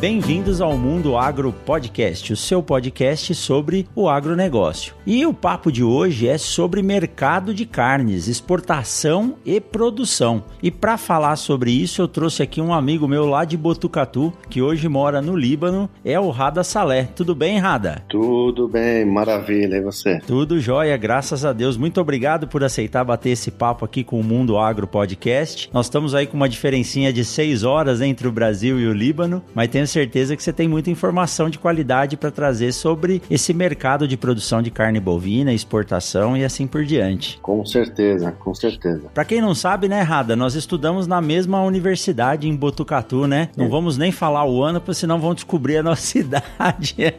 Bem-vindos ao Mundo Agro Podcast, o seu podcast sobre o agronegócio. E o papo de hoje é sobre mercado de carnes, exportação e produção. E para falar sobre isso, eu trouxe aqui um amigo meu lá de Botucatu, que hoje mora no Líbano, é o Rada Salé. Tudo bem, Rada? Tudo bem, maravilha. E você? Tudo jóia, graças a Deus. Muito obrigado por aceitar bater esse papo aqui com o Mundo Agro Podcast. Nós estamos aí com uma diferencinha de seis horas entre o Brasil e o Líbano, mas tenho certeza que você tem muita informação de qualidade para trazer sobre esse mercado de produção de carne bovina, exportação e assim por diante. Com certeza, com certeza. Para quem não sabe, né, Rada, nós estudamos na mesma universidade em Botucatu, né? Não é. vamos nem falar o ano, porque senão vão descobrir a nossa idade.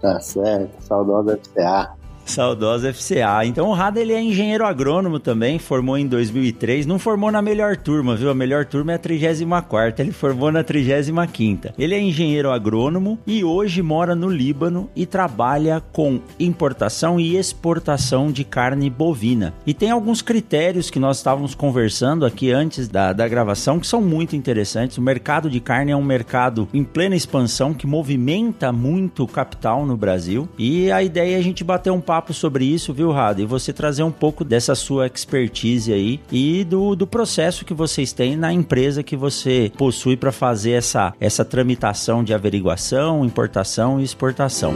tá certo, saudosa FCA. Saudosa FCA. Então o Rada ele é engenheiro agrônomo também, formou em 2003, não formou na melhor turma, viu? A melhor turma é a 34 ele formou na 35 Ele é engenheiro agrônomo e hoje mora no Líbano e trabalha com importação e exportação de carne bovina. E tem alguns critérios que nós estávamos conversando aqui antes da, da gravação que são muito interessantes. O mercado de carne é um mercado em plena expansão que movimenta muito capital no Brasil e a ideia é a gente bater um papo papo sobre isso, viu, Rada? E você trazer um pouco dessa sua expertise aí e do, do processo que vocês têm na empresa que você possui para fazer essa, essa tramitação de averiguação, importação e exportação.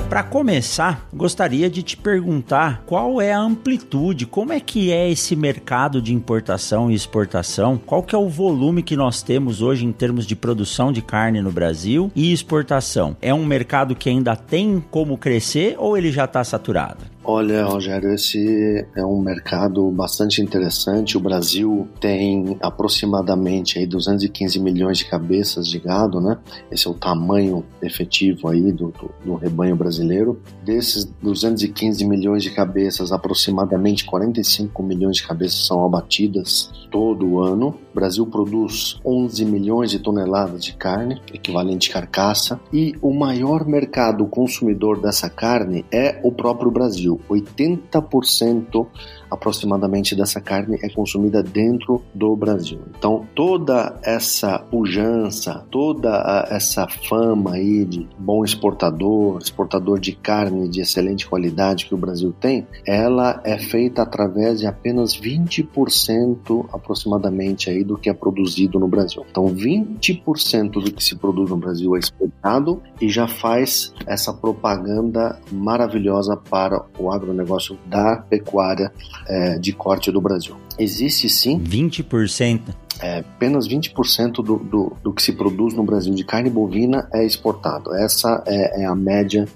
Para começar, gostaria de te perguntar qual é a amplitude, como é que é esse mercado de importação e exportação? Qual que é o volume que nós temos hoje em termos de produção de carne no Brasil e exportação? É um mercado que ainda tem como crescer ou ele já está saturado? Olha, Rogério, esse é um mercado bastante interessante. O Brasil tem aproximadamente aí 215 milhões de cabeças de gado, né? Esse é o tamanho efetivo aí do, do, do rebanho brasileiro. Desses 215 milhões de cabeças, aproximadamente 45 milhões de cabeças são abatidas todo ano. O Brasil produz 11 milhões de toneladas de carne, equivalente carcaça, e o maior mercado consumidor dessa carne é o próprio Brasil. 80% aproximadamente dessa carne é consumida dentro do Brasil. Então, toda essa pujança, toda essa fama aí de bom exportador, exportador de carne de excelente qualidade que o Brasil tem, ela é feita através de apenas 20% aproximadamente aí do que é produzido no Brasil. Então, 20% do que se produz no Brasil é exportado e já faz essa propaganda maravilhosa para o agronegócio da pecuária é, de corte do Brasil. Existe sim. 20%? É, apenas 20% do, do, do que se produz no Brasil de carne bovina é exportado. Essa é, é a média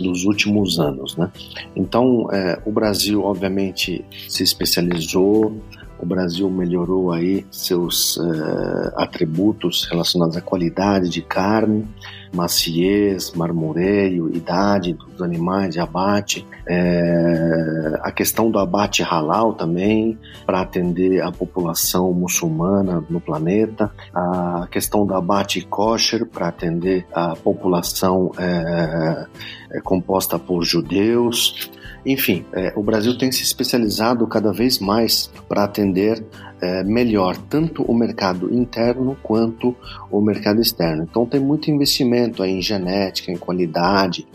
dos últimos anos. Né? Então, é, o Brasil, obviamente, se especializou, o Brasil melhorou aí seus é, atributos relacionados à qualidade de carne, maciez, marmoreio, idade dos animais de abate, é, a questão do abate halal também, para atender a população muçulmana no planeta, a questão do abate kosher, para atender a população é, é, composta por judeus. Enfim, é, o Brasil tem se especializado cada vez mais para atender é, melhor tanto o mercado interno quanto o mercado externo. Então tem muito investimento em genética, em qualidade,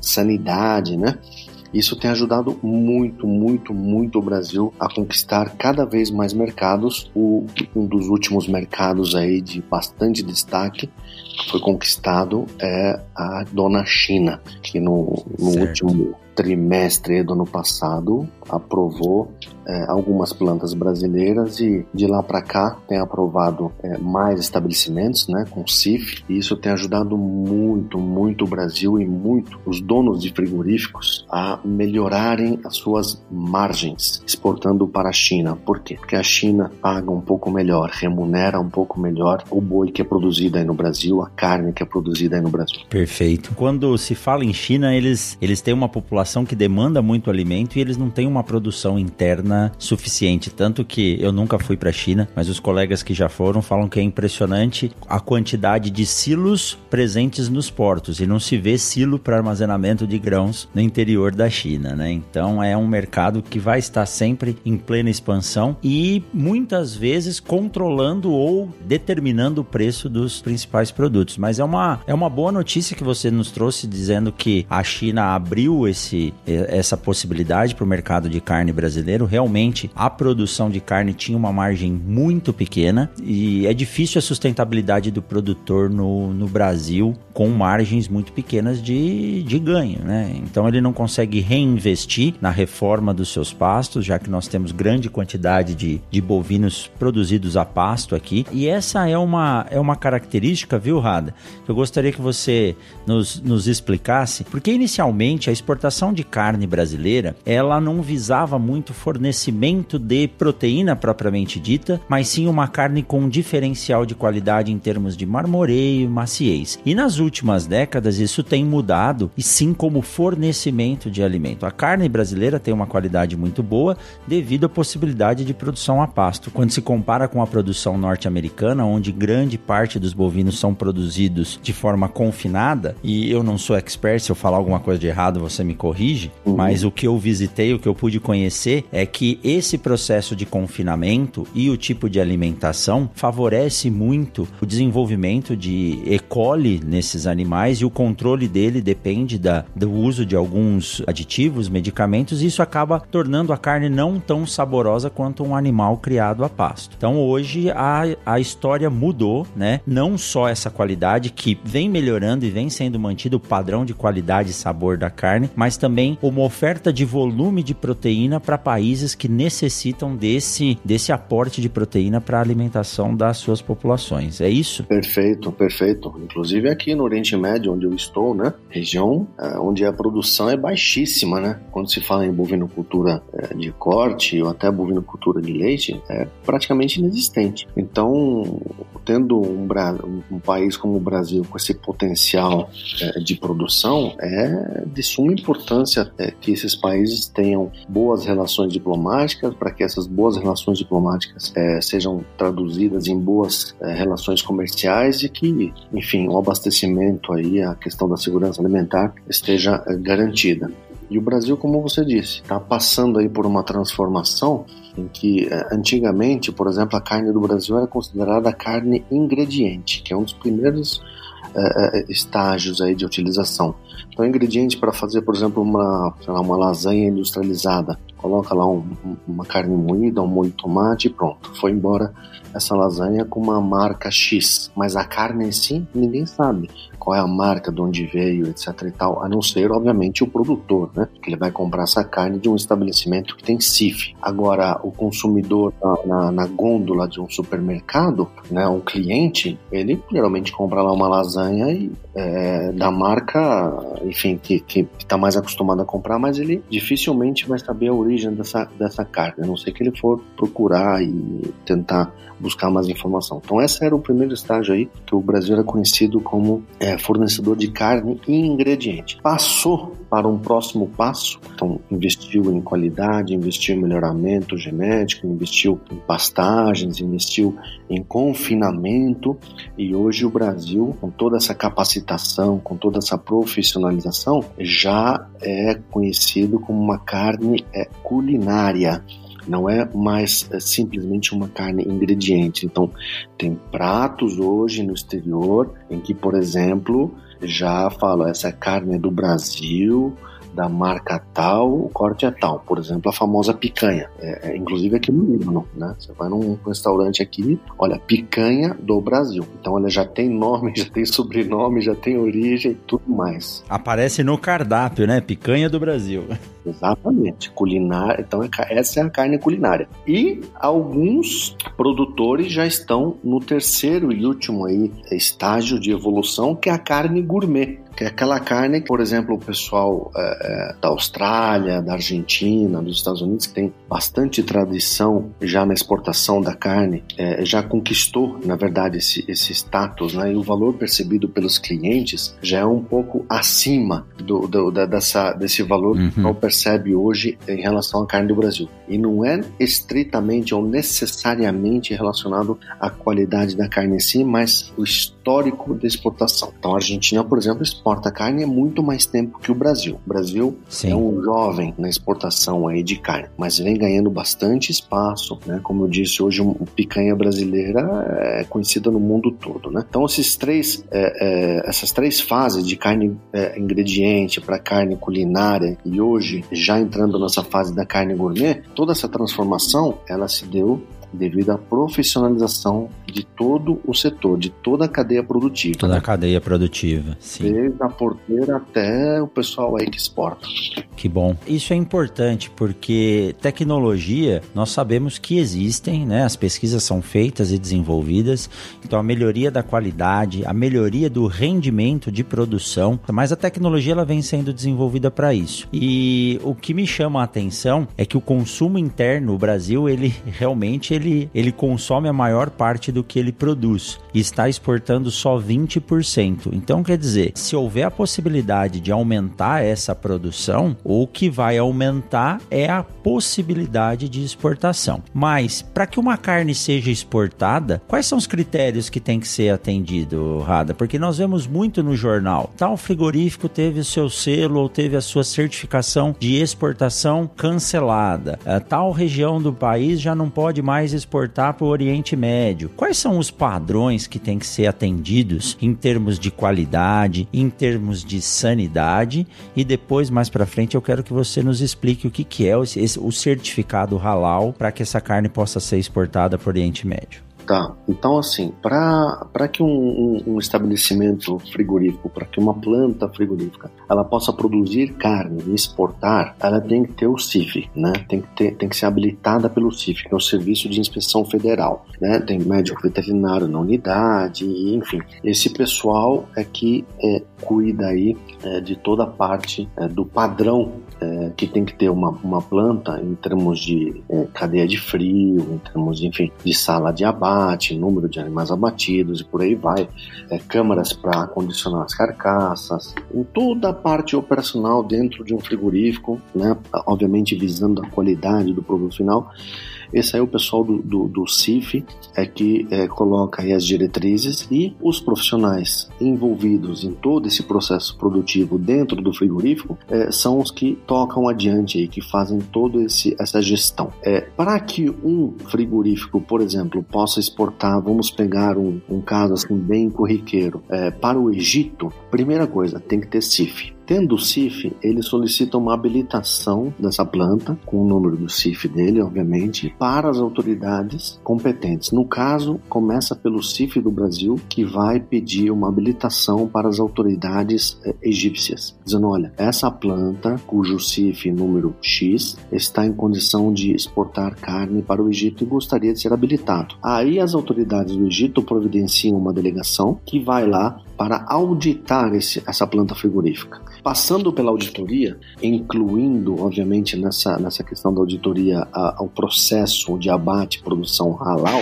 sanidade, né? Isso tem ajudado muito, muito, muito o Brasil a conquistar cada vez mais mercados. O, um dos últimos mercados aí de bastante destaque que foi conquistado é a dona China, que no, no último trimestre do ano passado aprovou é, algumas plantas brasileiras e de lá para cá tem aprovado é, mais estabelecimentos, né, com CIF, e isso tem ajudado muito, muito o Brasil e muito os donos de frigoríficos a melhorarem as suas margens exportando para a China. Por quê? Porque a China paga um pouco melhor, remunera um pouco melhor o boi que é produzido aí no Brasil, a carne que é produzida aí no Brasil. Perfeito. Quando se fala em China, eles, eles têm uma população que demanda muito alimento e eles não têm uma produção interna suficiente. Tanto que eu nunca fui para a China, mas os colegas que já foram falam que é impressionante a quantidade de silos presentes nos portos e não se vê silo para armazenamento de grãos no interior da China, né? Então é um mercado que vai estar sempre em plena expansão e muitas vezes controlando ou determinando o preço dos principais produtos. Mas é uma, é uma boa notícia que você nos trouxe dizendo que a China abriu esse, essa possibilidade para o mercado de carne brasileiro. Realmente a produção de carne tinha uma margem muito pequena e é difícil a sustentabilidade do produtor no, no Brasil com margens muito pequenas de, de ganho, né? Então ele não consegue reinvestir na reforma dos seus pastos, já que nós temos grande quantidade de, de bovinos produzidos a pasto aqui. E essa é uma, é uma característica, viu, Rada? Eu gostaria que você nos, nos explicasse, porque inicialmente a exportação de carne brasileira ela não visava muito fornecimento de proteína propriamente dita, mas sim uma carne com um diferencial de qualidade em termos de marmoreio e maciez. E nas últimas décadas isso tem mudado, e sim como fornecimento de alimento. A carne brasileira tem uma qualidade muito boa devido à possibilidade de produção a pasto. Quando se compara com a produção norte-americana, onde grande parte dos bovinos são produzidos de forma confinada, e eu não sou expert, se eu falar alguma coisa de errado você me corrige, uhum. mas o que eu visitei, o que eu pude conhecer é que esse processo de confinamento e o tipo de alimentação favorece muito o desenvolvimento de E. coli nesses animais e o controle dele depende da, do uso de alguns aditivos, medicamentos, e isso acaba tornando a carne não tão saborosa quanto um animal criado a pasto. Então hoje a, a história mudou, né? Não só essa qualidade que vem melhorando e vem sendo mantido o padrão de qualidade e sabor da carne, mas também uma oferta de volume de proteína para países que necessitam desse, desse aporte de proteína para a alimentação das suas populações. É isso? Perfeito, perfeito. Inclusive aqui no Oriente Médio, onde eu estou, né? Região é, onde a produção é baixíssima, né? Quando se fala em bovinocultura é, de corte ou até bovinocultura de leite, é praticamente inexistente. Então, tendo um, um país como o Brasil com esse potencial é, de produção, é de suma importância que esses países tenham boas relações diplomáticas, para que essas boas relações diplomáticas é, sejam traduzidas em boas é, relações comerciais e que, enfim, o abastecimento aí, a questão da segurança alimentar esteja é, garantida. E o Brasil, como você disse, está passando aí por uma transformação em que é, antigamente, por exemplo, a carne do Brasil era considerada carne ingrediente, que é um dos primeiros é, estágios aí de utilização. Então, ingrediente para fazer, por exemplo, uma, lá, uma lasanha industrializada, coloca lá um, uma carne moída, um molho de tomate e pronto. Foi embora essa lasanha com uma marca X, mas a carne em si ninguém sabe qual é a marca, de onde veio, etc e tal, a não ser, obviamente, o produtor, né? Que ele vai comprar essa carne de um estabelecimento que tem CIF. Agora, o consumidor na, na, na gôndola de um supermercado, né? Um cliente, ele geralmente compra lá uma lasanha e, é, da marca, enfim, que, está mais acostumado a comprar, mas ele dificilmente vai saber a origem dessa, dessa carne, a não ser que ele for procurar e tentar buscar mais informação. Então, esse era o primeiro estágio aí que o Brasil era conhecido como é, fornecedor de carne e ingrediente. Passou para um próximo passo, então investiu em qualidade, investiu em melhoramento genético, investiu em pastagens, investiu em confinamento e hoje o Brasil, com toda essa capacitação, com toda essa profissionalização, já é conhecido como uma carne é, culinária não é mais é, simplesmente uma carne ingrediente. Então, tem pratos hoje no exterior em que, por exemplo, já fala essa carne é do Brasil, da marca tal, o corte é tal. Por exemplo, a famosa picanha. É, é, inclusive aqui no Líbano, né? Você vai num restaurante aqui, olha, picanha do Brasil. Então ela já tem nome, já tem sobrenome, já tem origem e tudo mais. Aparece no cardápio, né? Picanha do Brasil. Exatamente, culinária. Então, é essa é a carne culinária. E alguns produtores já estão no terceiro e último aí estágio de evolução, que é a carne gourmet que é aquela carne que, por exemplo, o pessoal é, é, da Austrália, da Argentina, dos Estados Unidos, que tem bastante tradição já na exportação da carne, é, já conquistou, na verdade, esse, esse status, né? E o valor percebido pelos clientes já é um pouco acima do, do da, dessa, desse valor uhum. que o percebe hoje em relação à carne do Brasil. E não é estritamente ou necessariamente relacionado à qualidade da carne em si, mas o histórico da exportação. Então, a Argentina, por exemplo, exporta carne há muito mais tempo que o Brasil. O Brasil Sim. é um jovem na exportação aí de carne, mas vem ganhando bastante espaço, né? Como eu disse, hoje o picanha brasileira é conhecida no mundo todo, né? Então esses três, é, é, essas três fases de carne é, ingrediente para carne culinária e hoje já entrando nessa fase da carne gourmet, toda essa transformação ela se deu devido à profissionalização de todo o setor, de toda a cadeia produtiva. Toda a cadeia produtiva, sim. Desde a porteira até o pessoal aí que exporta. Que bom. Isso é importante porque tecnologia, nós sabemos que existem, né? As pesquisas são feitas e desenvolvidas, então a melhoria da qualidade, a melhoria do rendimento de produção, mas a tecnologia ela vem sendo desenvolvida para isso. E o que me chama a atenção é que o consumo interno, o Brasil, ele realmente ele, ele consome a maior parte do que ele produz e está exportando só 20%. Então, quer dizer, se houver a possibilidade de aumentar essa produção, o que vai aumentar é a possibilidade de exportação. Mas, para que uma carne seja exportada, quais são os critérios que tem que ser atendido, Rada? Porque nós vemos muito no jornal. Tal frigorífico teve o seu selo ou teve a sua certificação de exportação cancelada. Eh, tal região do país já não pode mais mais exportar para o Oriente Médio. Quais são os padrões que têm que ser atendidos em termos de qualidade, em termos de sanidade? E depois, mais para frente, eu quero que você nos explique o que, que é o, certificado halal para que essa carne possa ser exportada para o Oriente Médio. Tá, então assim, para que um, um, um, estabelecimento frigorífico, para que uma planta frigorífica, ela possa produzir carne e exportar, ela tem que ter o CIF, né? Tem que, ter, tem que ser habilitada pelo CIF, que é o Serviço de Inspeção Federal, né? Tem médico veterinário na unidade, enfim. Esse pessoal é que é, cuida aí é, de toda a parte é, do padrão é, que tem que ter uma, uma planta em termos de é, cadeia de frio, em termos, de, enfim, de sala de abate, número de animais abatidos e por aí vai, é, câmaras para acondicionar as carcaças, em toda a parte operacional dentro de um frigorífico, né, obviamente visando a qualidade do produto final, esse aí é o pessoal do, do, do CIF é que é, coloca aí as diretrizes e os profissionais envolvidos em todo esse processo produtivo dentro do frigorífico é, são os que tocam adiante aí, que fazem toda essa gestão. É, para que um frigorífico, por exemplo, possa exportar, vamos pegar um, um caso assim bem corriqueiro, é, para o Egito, primeira coisa, tem que ter CIF. Tendo o CIF, ele solicita uma habilitação dessa planta, com o número do CIF dele, obviamente, para as autoridades competentes. No caso, começa pelo CIF do Brasil, que vai pedir uma habilitação para as autoridades eh, egípcias, dizendo: olha, essa planta, cujo CIF número X, está em condição de exportar carne para o Egito e gostaria de ser habilitado. Aí as autoridades do Egito providenciam uma delegação que vai lá para auditar esse, essa planta frigorífica. Passando pela auditoria, incluindo, obviamente, nessa, nessa questão da auditoria, a, ao processo de abate produção halal,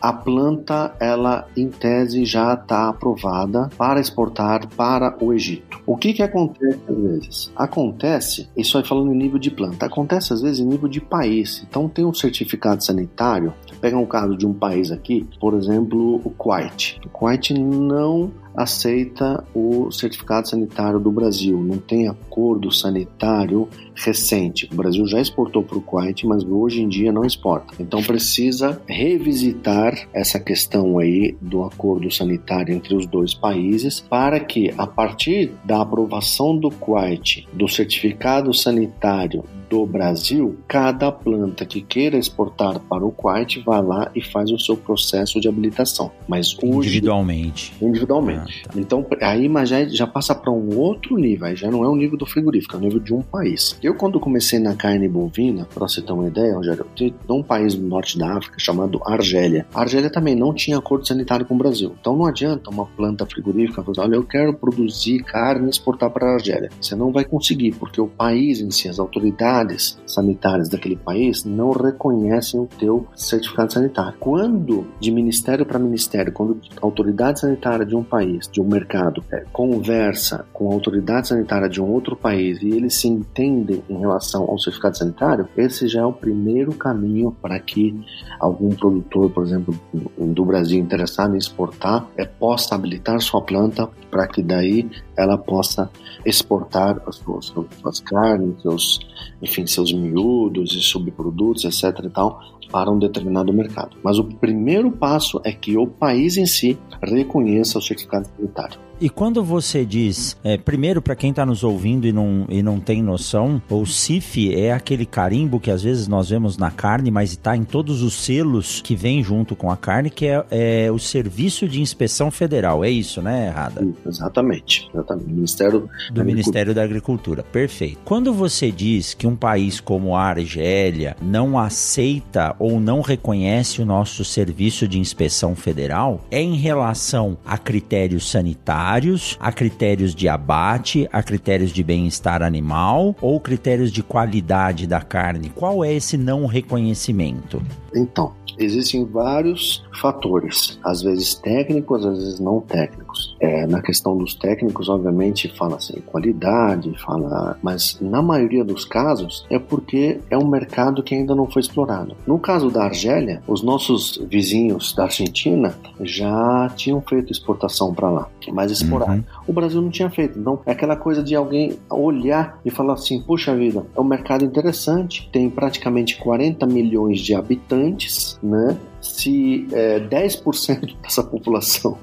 a planta, ela em tese já está aprovada para exportar para o Egito. O que que acontece às vezes? Acontece, isso aí falando em nível de planta, acontece às vezes em nível de país. Então tem um certificado sanitário, pega um caso de um país aqui, por exemplo, o Kuwait. O Kuwait não aceita o certificado sanitário do Brasil, não tem acordo sanitário recente. O Brasil já exportou para o Kuwait, mas hoje em dia não exporta. Então precisa revisitar essa questão aí do acordo sanitário entre os dois países para que a partir da aprovação do Kuwait do certificado sanitário do Brasil, cada planta que queira exportar para o Kuwait vai lá e faz o seu processo de habilitação. Mas hoje, individualmente. Individualmente. Ah, tá. Então, aí já, já passa para um outro nível, aí já não é o nível do frigorífico, é o nível de um país. Eu, quando comecei na carne bovina, para você ter uma ideia, Rogério, de um país no norte da África chamado Argélia. A Argélia também não tinha acordo sanitário com o Brasil. Então não adianta uma planta frigorífica falar, olha, eu quero produzir carne e exportar para a Argélia. Você não vai conseguir, porque o país em si, as autoridades sanitárias daquele país não reconhecem o teu certificado sanitário. Quando de ministério para ministério, quando a autoridade sanitária de um país, de um mercado, é, conversa com a autoridade sanitária de um outro país e eles se entendem em relação ao certificado sanitário, esse já é o primeiro caminho para que algum produtor, por exemplo, do Brasil interessado em exportar, é, possa habilitar sua planta para que daí ela possa exportar as suas, suas carnes, seus, enfim, seus miúdos e subprodutos, etc. e tal, para um determinado mercado. Mas o primeiro passo é que o país em si reconheça o certificado sanitário. E quando você diz, é, primeiro para quem está nos ouvindo e não, e não tem noção, o CIF é aquele carimbo que às vezes nós vemos na carne, mas está em todos os selos que vem junto com a carne, que é, é o Serviço de Inspeção Federal. É isso, né, Errada? Exatamente. exatamente. Ministério do Ministério da Agricultura. Perfeito. Quando você diz que um país como a Argélia não aceita ou não reconhece o nosso Serviço de Inspeção Federal, é em relação a critérios sanitários a critérios de abate, a critérios de bem-estar animal ou critérios de qualidade da carne? Qual é esse não reconhecimento? Então, existem vários fatores, às vezes técnicos, às vezes não técnicos. É, na questão dos técnicos, obviamente, fala assim, qualidade, fala, mas na maioria dos casos é porque é um mercado que ainda não foi explorado. No caso da Argélia, os nossos vizinhos da Argentina já tinham feito exportação para lá, mas explorar. Uhum. O Brasil não tinha feito. Então, é aquela coisa de alguém olhar e falar assim: puxa vida, é um mercado interessante, tem praticamente 40 milhões de habitantes, né? Se é, 10% dessa população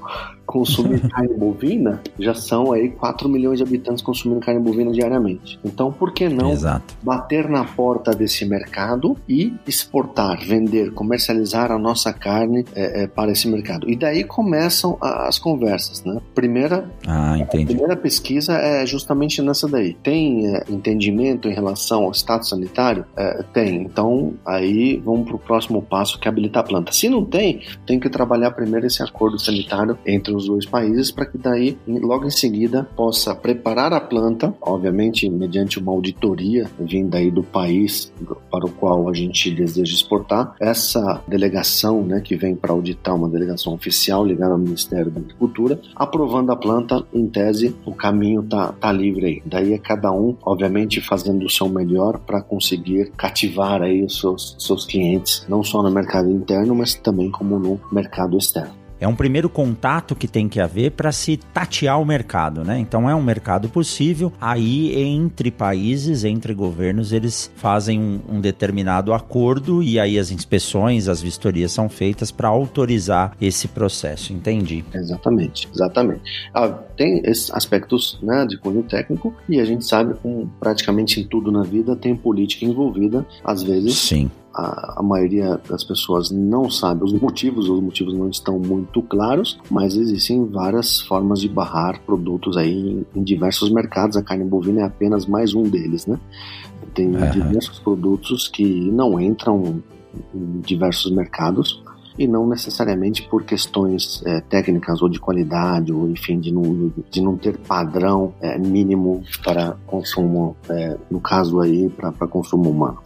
consumir carne bovina, já são aí 4 milhões de habitantes consumindo carne bovina diariamente. Então, por que não Exato. bater na porta desse mercado e exportar, vender, comercializar a nossa carne é, é, para esse mercado? E daí começam as conversas, né? Primeira, ah, a primeira pesquisa é justamente nessa daí. Tem é, entendimento em relação ao status sanitário? É, tem. Então, aí vamos para o próximo passo, que é habilitar a planta. Se não tem, tem que trabalhar primeiro esse acordo sanitário entre os dois países para que daí, logo em seguida, possa preparar a planta, obviamente mediante uma auditoria vinda aí do país para o qual a gente deseja exportar. Essa delegação, né, que vem para auditar uma delegação oficial ligada ao Ministério da Agricultura, aprovando a planta, em tese, o caminho tá, tá livre aí. Daí é cada um, obviamente, fazendo o seu melhor para conseguir cativar aí os seus, seus clientes, não só no mercado interno, mas também como no mercado externo. É um primeiro contato que tem que haver para se tatear o mercado, né? Então é um mercado possível. Aí, entre países, entre governos, eles fazem um, um determinado acordo e aí as inspeções, as vistorias são feitas para autorizar esse processo. Entendi. Exatamente, exatamente. Ah, tem esses aspectos né, de cunho técnico e a gente sabe que praticamente em tudo na vida tem política envolvida, às vezes. Sim a, a, maioria das pessoas não sabe os motivos, os motivos não estão muito claros, mas existem várias formas de barrar produtos aí em, em diversos mercados. A carne bovina é apenas mais um deles, né? Tem uhum. diversos produtos que não entram em diversos mercados e não necessariamente por questões é, técnicas ou de qualidade ou enfim de não, de não ter padrão é, mínimo para consumo é, no caso aí para consumo humano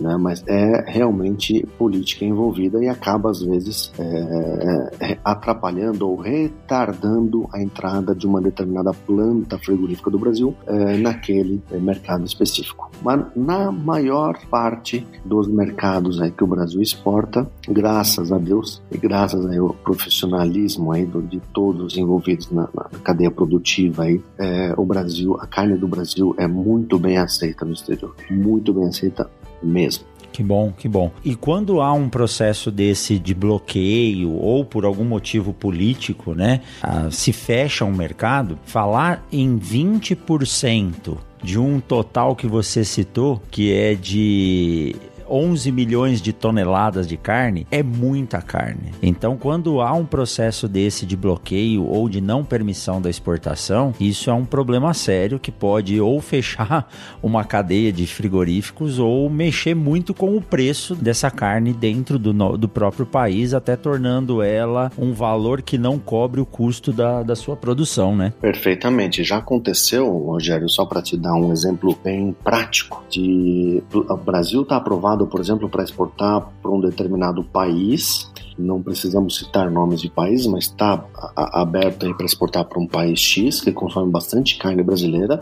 né? mas é realmente política envolvida e acaba às vezes é, é, atrapalhando ou retardando a entrada de uma determinada planta frigorífica do Brasil é, naquele é, mercado específico. Mas na maior parte dos mercados aí que o Brasil exporta, graças a Deus e graças ao profissionalismo aí do, de todos envolvidos na, na cadeia produtiva aí, é, o Brasil, a carne do Brasil é muito bem aceita no exterior, muito bem aceita mesmo. Que bom, que bom. E quando há um processo desse de bloqueio ou por algum motivo político, né, se fecha um mercado, falar em 20% de um total que você citou, que é de 11 milhões de toneladas de carne é muita carne. Então, quando há um processo desse de bloqueio ou de não permissão da exportação, isso é um problema sério que pode ou fechar uma cadeia de frigoríficos ou mexer muito com o preço dessa carne dentro do, do próprio país, até tornando ela um valor que não cobre o custo da, da sua produção, né? Perfeitamente. Já aconteceu, Rogério, só para te dar um exemplo bem prático, de o Brasil está aprovado por exemplo, para exportar para um determinado país. Não precisamos citar nomes de países, mas está aberto para exportar para um país X que consome bastante carne brasileira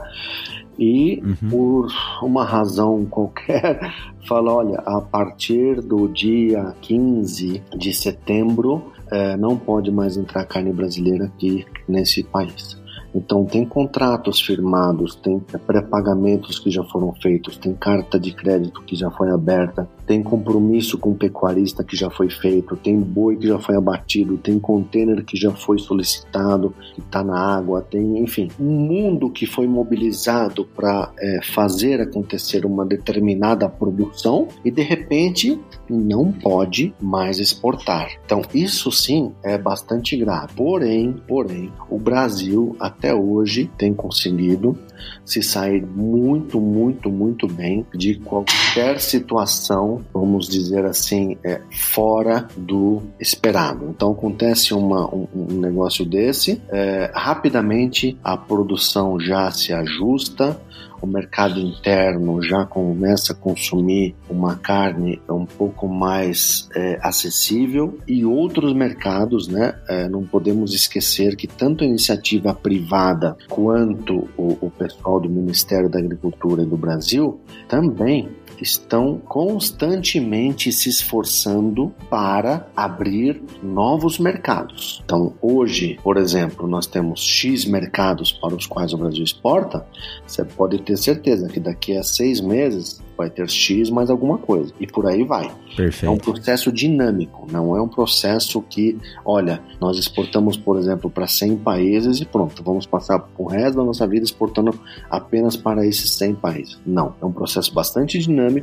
e uhum. por uma razão qualquer fala, olha, a partir do dia 15 de setembro é, não pode mais entrar carne brasileira aqui nesse país. Então, tem contratos firmados, tem pré-pagamentos que já foram feitos, tem carta de crédito que já foi aberta, tem compromisso com o pecuarista que já foi feito, tem boi que já foi abatido, tem container que já foi solicitado, que está na água, tem, enfim, um mundo que foi mobilizado para é, fazer acontecer uma determinada produção e de repente não pode mais exportar. Então, isso sim é bastante grave. Porém, porém, o Brasil até até hoje tem conseguido se sair muito, muito, muito bem de qualquer situação, vamos dizer assim, é, fora do esperado. Então acontece uma, um, um negócio desse, é, rapidamente a produção já se ajusta, o mercado interno já começa a consumir uma carne um pouco mais é, acessível e outros mercados, né? É, não podemos esquecer que tanto a iniciativa privada quanto o, o pessoal do Ministério da Agricultura e do Brasil também estão constantemente se esforçando para abrir novos mercados. Então, hoje, por exemplo, nós temos X mercados para os quais o Brasil exporta. Você pode ter certeza que daqui a seis meses vai ter X mais alguma coisa. E por aí vai. Perfeito. É um processo dinâmico, não é um processo que, olha, nós exportamos, por exemplo, para 100 países e pronto, vamos passar o resto da nossa vida exportando apenas para esses 100 países. Não, é um processo bastante dinâmico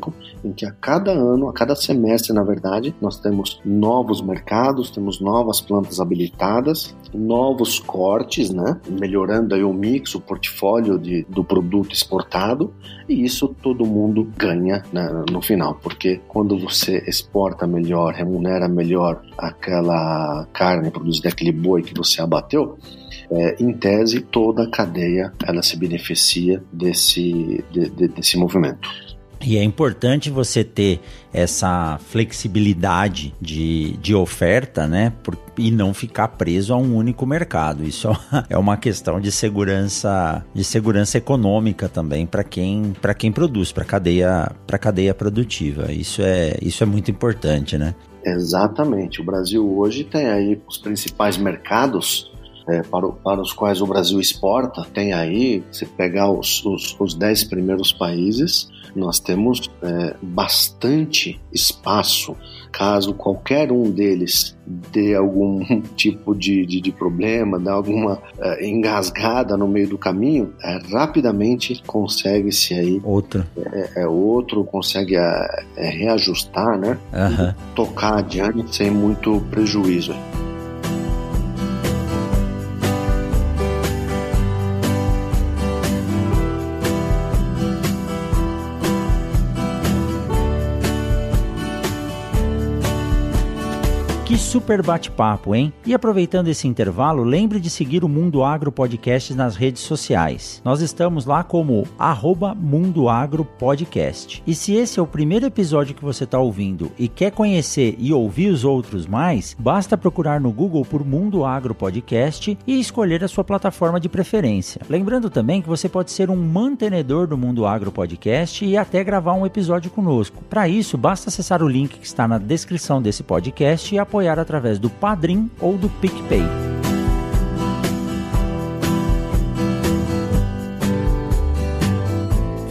em que a cada ano, a cada semestre, na verdade, nós temos novos mercados, temos novas plantas habilitadas, novos cortes, né? Melhorando aí o mix, o portfólio de, do produto exportado, e isso todo mundo ganha né, no final, porque quando você exporta melhor, remunera melhor aquela carne produzida, aquele boi que você abateu, é, em tese toda a cadeia ela se beneficia desse, de, de, desse movimento. E é importante você ter essa flexibilidade de, de oferta, né? Por, e não ficar preso a um único mercado. Isso é uma questão de segurança, de segurança econômica também para quem, quem produz, para cadeia, para cadeia produtiva. Isso é, isso é muito importante, né? Exatamente. O Brasil hoje tem aí os principais mercados é, para, para, os quais o Brasil exporta, tem aí, se pegar os, os, os dez primeiros países, nós temos é, bastante espaço caso qualquer um deles dê algum tipo de, de, de problema, dê alguma é, engasgada no meio do caminho, é, rapidamente consegue-se aí outro, é, é outro consegue é, é, reajustar, né? Uhum. tocar adiante sem muito prejuízo. Super bate-papo, hein? E aproveitando esse intervalo, lembre de seguir o Mundo Agro Podcast nas redes sociais. Nós estamos lá como arroba Mundo Agro Podcast. E se esse é o primeiro episódio que você está ouvindo e quer conhecer e ouvir os outros mais, basta procurar no Google por Mundo Agro Podcast e escolher a sua plataforma de preferência. Lembrando também que você pode ser um mantenedor do Mundo Agro Podcast e até gravar um episódio conosco. Para isso, basta acessar o link que está na descrição desse podcast e apoiar através do Padrim ou do PicPay.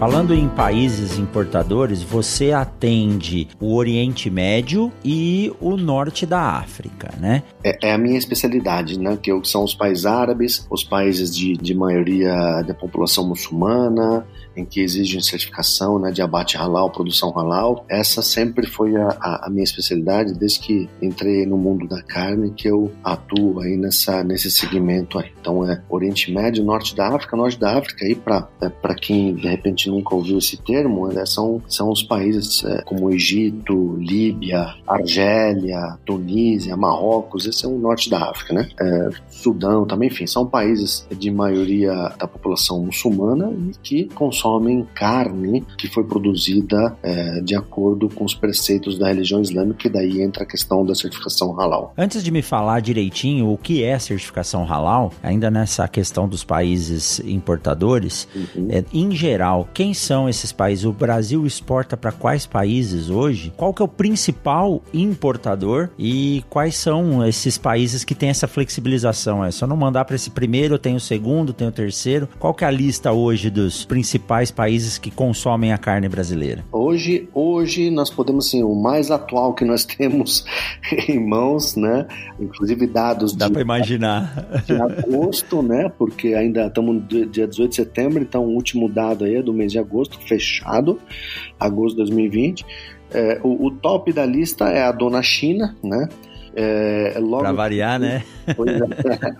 Falando em países importadores, você atende o Oriente Médio e o Norte da África, né? É, é a minha especialidade, né? Que são os países árabes, os países de, de maioria da população muçulmana, em que exigem certificação né, de abate halal, produção halal. Essa sempre foi a, a, a, minha especialidade desde que entrei no mundo da carne, que eu atuo aí nessa, nesse segmento aí. Então é Oriente Médio, Norte da África. Norte da África aí para é, quem de repente nunca ouviu esse termo, né, são, são os países é, como Egito, Líbia, Argélia, Tunísia, Marrocos, esse é o Norte da África, né? É, Sudão também, enfim, são países de maioria da população muçulmana e que consomem carne que foi produzida é, de acordo com os preceitos da religião islâmica, e daí entra a questão da certificação halal. Antes de me falar direitinho o que é certificação halal, ainda nessa questão dos países importadores, uhum. é, em geral, quem são esses países? O Brasil exporta para quais países hoje? Qual que é o principal importador e quais são esses países que têm essa flexibilização? É só não mandar para esse primeiro, tem o segundo, tem o terceiro. Qual que é a lista hoje dos principais países que consomem a carne brasileira? Hoje, hoje nós podemos assim, o mais atual que nós temos em mãos, né? Inclusive dados Dá para imaginar. De agosto, né? Porque ainda estamos no dia 18 de setembro, então o último dado aí é do mês de agosto, fechado, agosto de 2020. É, o, o top da lista é a dona China, né? É, logo pra variar, né? É,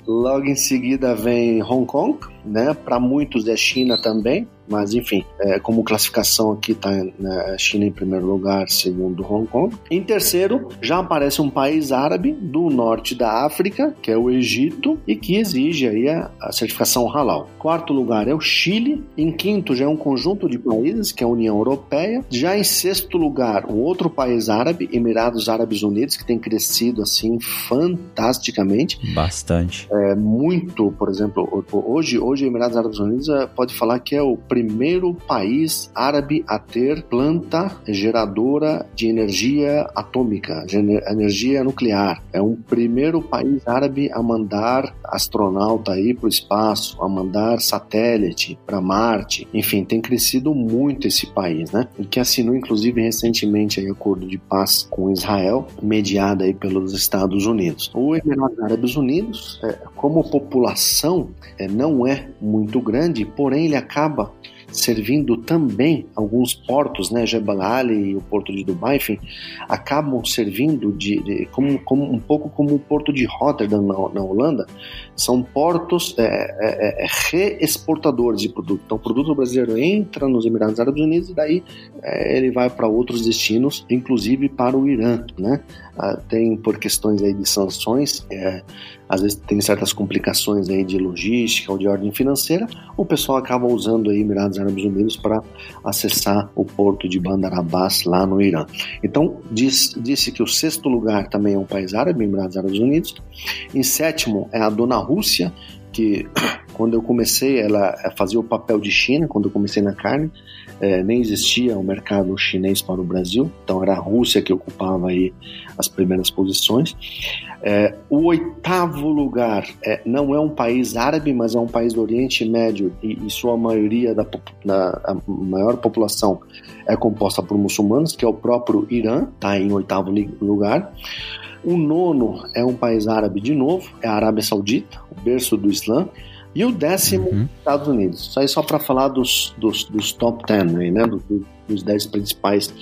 logo em seguida vem Hong Kong, né? Para muitos é China também, mas enfim, é, como classificação aqui está né, China em primeiro lugar, segundo Hong Kong. Em terceiro, já aparece um país árabe do norte da África, que é o Egito, e que exige aí a, a certificação halal. Quarto lugar é o Chile. Em quinto, já é um conjunto de países, que é a União Europeia. Já em sexto lugar, um outro país árabe, Emirados Árabes Unidos, que tem crescido assim fantasticamente. Bastante. É, muito, por exemplo, hoje, hoje Emirados Árabes Unidos é, pode falar que é o primeiro país árabe a ter planta geradora de energia atômica, de energia nuclear. É um primeiro país árabe a mandar astronauta aí para o espaço, a mandar satélite para Marte. Enfim, tem crescido muito esse país, né? E que assinou inclusive recentemente aí acordo de paz com Israel, mediado aí pelos Estados Unidos. O Emirados Árabes Unidos, é, como população, é, não é muito grande, porém ele acaba servindo também alguns portos, né, Jebel Ali e o porto de Dubai, enfim, acabam servindo de, de como, como, um pouco como o porto de Rotterdam na, na Holanda, são portos é, é, é, reexportadores de produto. Então, o produto brasileiro entra nos Emirados Árabes Unidos e daí é, ele vai para outros destinos, inclusive para o Irã, né? Ah, tem por questões aí de sanções, é, às vezes tem certas complicações aí de logística ou de ordem financeira, o pessoal acaba usando aí Emirados Árabes Unidos para acessar o porto de Bandar Abbas lá no Irã. Então, diz, disse que o sexto lugar também é um país árabe, Emirados Árabes Unidos. Em sétimo é a dona Rússia, que quando eu comecei ela fazia o papel de China, quando eu comecei na carne, é, nem existia o um mercado chinês para o Brasil, então era a Rússia que ocupava aí as primeiras posições. É, o oitavo lugar é, não é um país árabe, mas é um país do Oriente Médio e, e sua maioria da, da maior população é composta por muçulmanos, que é o próprio Irã, está em oitavo lugar. O nono é um país árabe de novo, é a Arábia Saudita, o berço do Islã. E o décimo, uhum. Estados Unidos. Isso aí só para falar dos, dos, dos top 10, né? dos, dos dez principais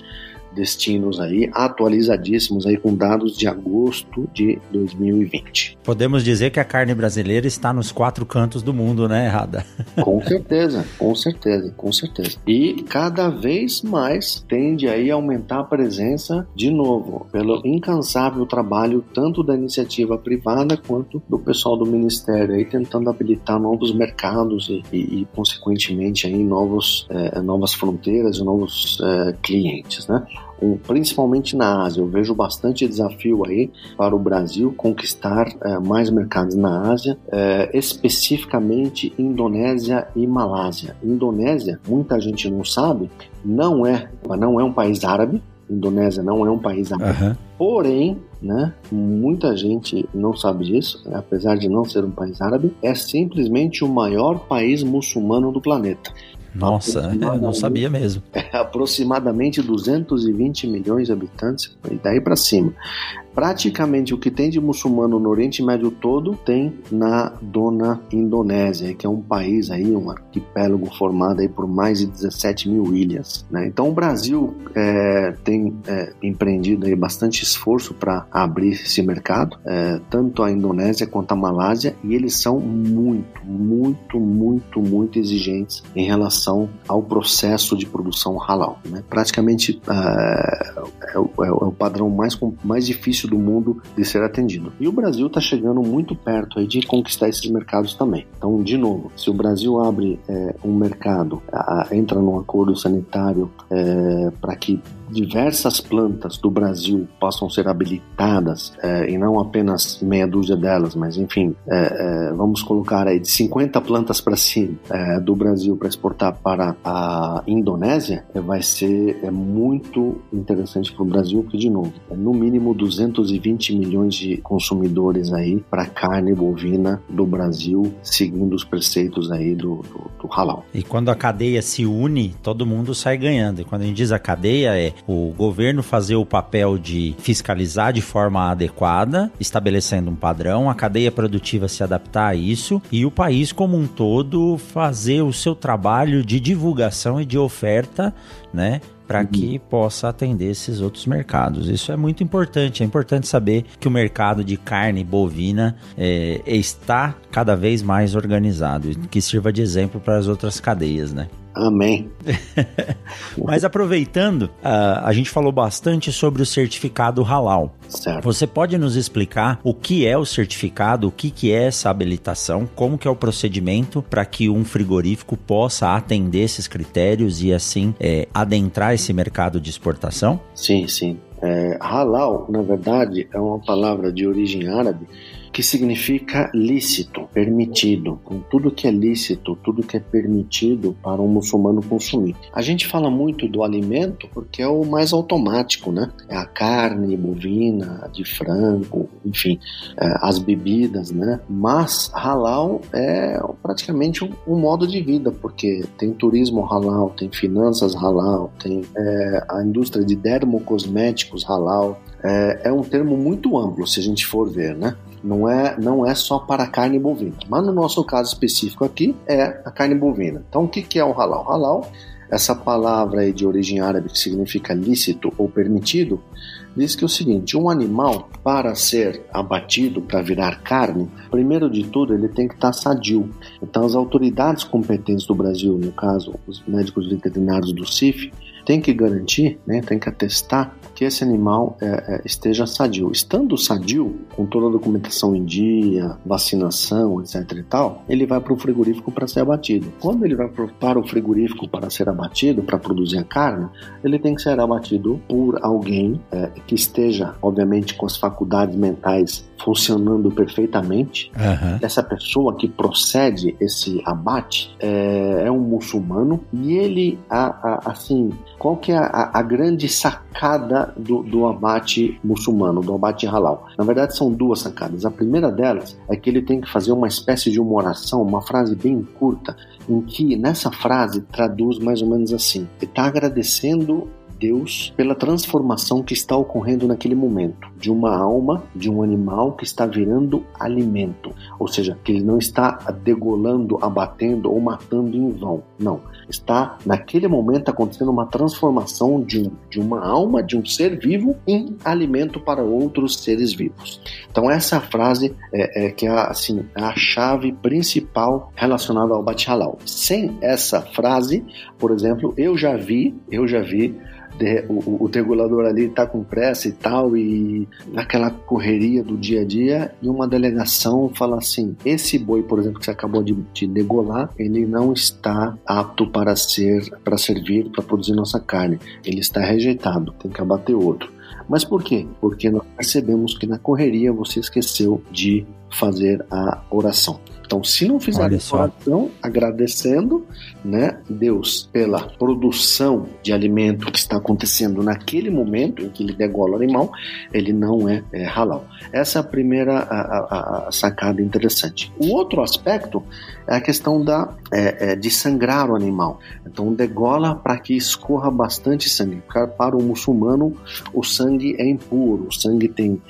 destinos aí atualizadíssimos aí com dados de agosto de 2020. Podemos dizer que a carne brasileira está nos quatro cantos do mundo, né, Rada? Com certeza, com certeza, com certeza. E cada vez mais tende aí a aumentar a presença de novo pelo incansável trabalho tanto da iniciativa privada quanto do pessoal do ministério aí tentando habilitar novos mercados e, e, e consequentemente aí novos é, novas fronteiras e novos é, clientes, né? Principalmente na Ásia. Eu vejo bastante desafio aí para o Brasil conquistar é, mais mercados na Ásia, é, especificamente Indonésia e Malásia. Indonésia, muita gente não sabe, não é, não é um país árabe. Indonésia não é um país árabe. Uhum. Porém, né, muita gente não sabe disso, apesar de não ser um país árabe, é simplesmente o maior país muçulmano do planeta. Nossa, eu não sabia mesmo. É aproximadamente 220 milhões de habitantes, e daí para cima praticamente o que tem de muçulmano no Oriente Médio todo tem na dona Indonésia, que é um país aí, um arquipélago formado aí por mais de 17 mil ilhas. Né? Então o Brasil é, tem é, empreendido aí bastante esforço para abrir esse mercado, é, tanto a Indonésia quanto a Malásia, e eles são muito, muito, muito, muito exigentes em relação ao processo de produção halal. Né? Praticamente é, é, o, é o padrão mais, mais difícil do mundo de ser atendido. E o Brasil está chegando muito perto aí de conquistar esses mercados também. Então, de novo, se o Brasil abre é, um mercado, a, entra num acordo sanitário é, para que diversas plantas do Brasil possam ser habilitadas é, e não apenas meia dúzia delas, mas enfim, é, é, vamos colocar aí de 50 plantas para cima do Brasil para exportar para a Indonésia, vai ser é muito interessante para o Brasil, porque de novo, é no mínimo 220 milhões de consumidores aí para carne bovina do Brasil, seguindo os preceitos aí do, do, do halal. E quando a cadeia se une, todo mundo sai ganhando. E quando a gente diz a cadeia é o governo fazer o papel de fiscalizar de forma adequada, estabelecendo um padrão, a cadeia produtiva se adaptar a isso e o país como um todo fazer o seu trabalho de divulgação e de oferta, né? para uhum. que possa atender esses outros mercados. Isso é muito importante. É importante saber que o mercado de carne bovina é, está cada vez mais organizado, que sirva de exemplo para as outras cadeias, né? Amém. Mas aproveitando, uh, a gente falou bastante sobre o certificado halal. Certo. Você pode nos explicar o que é o certificado, o que, que é essa habilitação, como que é o procedimento para que um frigorífico possa atender esses critérios e assim é, adentrar esse mercado de exportação? Sim, sim. É, halal, na verdade, é uma palavra de origem árabe que significa lícito, permitido. Com tudo que é lícito, tudo que é permitido para um muçulmano consumir. A gente fala muito do alimento porque é o mais automático, né? É a carne bovina, de frango, enfim, é, as bebidas, né? Mas halal é praticamente um, um, modo de vida, porque tem turismo halal, tem finanças halal, tem é, a indústria de dermocosméticos halal. É, é um termo muito amplo, se a gente for ver, né? Não é, não é só para carne bovina. Mas no nosso caso específico aqui é a carne bovina. Então o que, que é o halal? Halal, essa palavra aí de origem árabe que significa lícito ou permitido, diz que é o seguinte: um animal, para ser abatido, para virar carne, primeiro de tudo ele tem que estar sadio. Então as autoridades competentes do Brasil, no caso os médicos veterinários do CIF, tem que garantir, né, tem que atestar que esse animal é, é, esteja sadio. Estando sadio, com toda a documentação em dia, vacinação, etc e tal, ele vai para o frigorífico para ser abatido. Quando ele vai para o frigorífico para ser abatido, para produzir a carne, ele tem que ser abatido por alguém é, que esteja, obviamente, com as faculdades mentais funcionando perfeitamente. Uhum. Essa pessoa que procede esse abate é, é um muçulmano e ele, a, a, assim, qual que é a, a grande sacada do, do, abate muçulmano, do abate halal? Na verdade, são duas sacadas. A primeira delas é que ele tem que fazer uma espécie de uma oração, uma frase bem curta, em que nessa frase traduz mais ou menos assim: está agradecendo Deus pela transformação que está ocorrendo naquele momento, de uma alma, de um animal que está virando alimento, ou seja, que ele não está degolando, abatendo ou matando em vão. Não, está naquele momento acontecendo uma transformação de, um, de uma alma, de um ser vivo, em alimento para outros seres vivos. Então essa frase é, é que é assim a chave principal relacionada ao Bat Halal. Sem essa frase, por exemplo, eu já vi, eu já vi o, o regulador ali está com pressa e tal, e naquela correria do dia a dia, e uma delegação fala assim: esse boi, por exemplo, que você acabou de, de degolar, ele não está apto para ser, para servir, para produzir nossa carne. Ele está rejeitado, tem que abater outro. Mas por quê? Porque nós percebemos que na correria você esqueceu de fazer a oração. Então, se não fizer a oração, agradecendo, né, Deus pela produção de alimento que está acontecendo naquele momento em que ele degola o animal, ele não é, é halal. Essa é a primeira a, a, a sacada interessante. O outro aspecto é a questão da, é, é, de sangrar o animal. Então, degola para que escorra bastante sangue. Para o muçulmano, o sangue é impuro, o sangue tem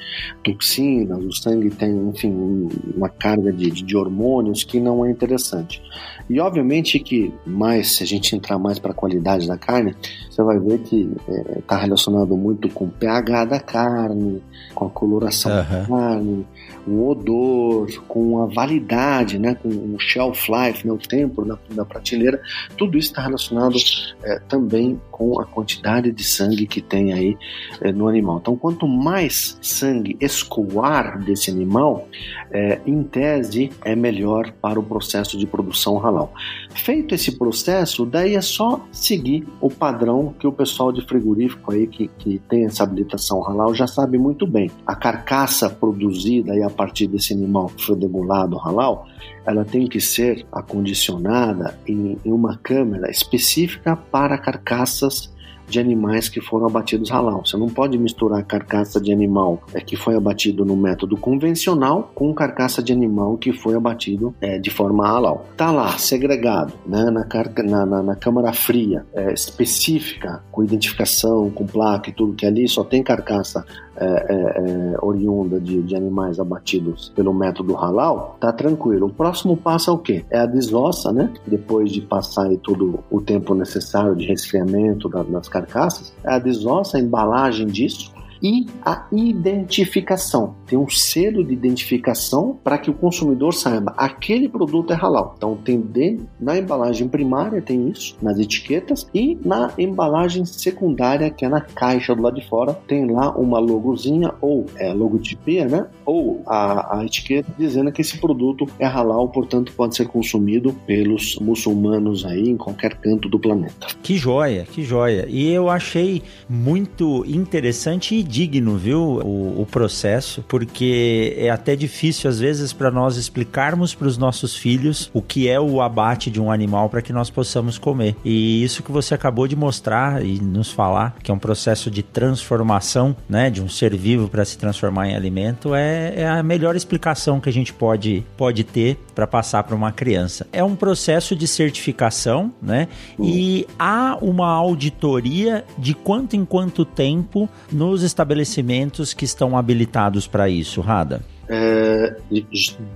toxinas, o sangue tem, enfim, uma carga de, de hormônios que não é interessante. E obviamente que mais, se a gente entrar mais para a qualidade da carne, você vai ver que está é, relacionado muito com o pH da carne, com a coloração uhum. da carne, o odor, com a validade, né, com o shelf life, né, o tempo da, da prateleira, tudo isso está relacionado é, também com a quantidade de sangue que tem aí é, no animal. Então, quanto mais sangue escoar desse animal, é, em tese é melhor para o processo de produção halal. Feito esse processo, daí é só seguir o padrão que o pessoal de frigorífico aí que, que tem essa habilitação halal já sabe muito bem. A carcaça produzida aí a partir desse animal que foi degolado halal, ela tem que ser acondicionada em, em uma câmera específica para carcaças de animais que foram abatidos halal. Você não pode misturar carcaça de animal é, que foi abatido no método convencional com carcaça de animal que foi abatido é, de forma halal. Tá lá, segregado, né, na, carca, na, na, na câmara fria, é, específica, com identificação, com placa e tudo que ali só tem carcaça é, é, é, oriunda de, de, animais abatidos pelo método halal, tá tranquilo. O próximo passo é o quê? É a desossa, né? Depois de passar aí todo o tempo necessário de resfriamento das, das carcaças, é a desossa, a embalagem disso, e a identificação. Tem um selo de identificação para que o consumidor saiba aquele produto é halal. Então tem dentro, na embalagem primária tem isso, nas etiquetas e na embalagem secundária que é na caixa do lado de fora tem lá uma logozinha ou é logotipia, né? Ou a, a etiqueta dizendo que esse produto é halal, portanto pode ser consumido pelos muçulmanos aí em qualquer canto do planeta. Que joia, que joia. E eu achei muito interessante e digno, viu, o, o processo, porque é até difícil às vezes para nós explicarmos para os nossos filhos o que é o abate de um animal para que nós possamos comer. E isso que você acabou de mostrar e nos falar, que é um processo de transformação, né, de um ser vivo para se transformar em alimento, é, é a melhor explicação que a gente pode, pode ter para passar para uma criança. É um processo de certificação, né? E há uma auditoria de quanto em quanto tempo nos estabelecimentos que estão habilitados para isso, Rada? É,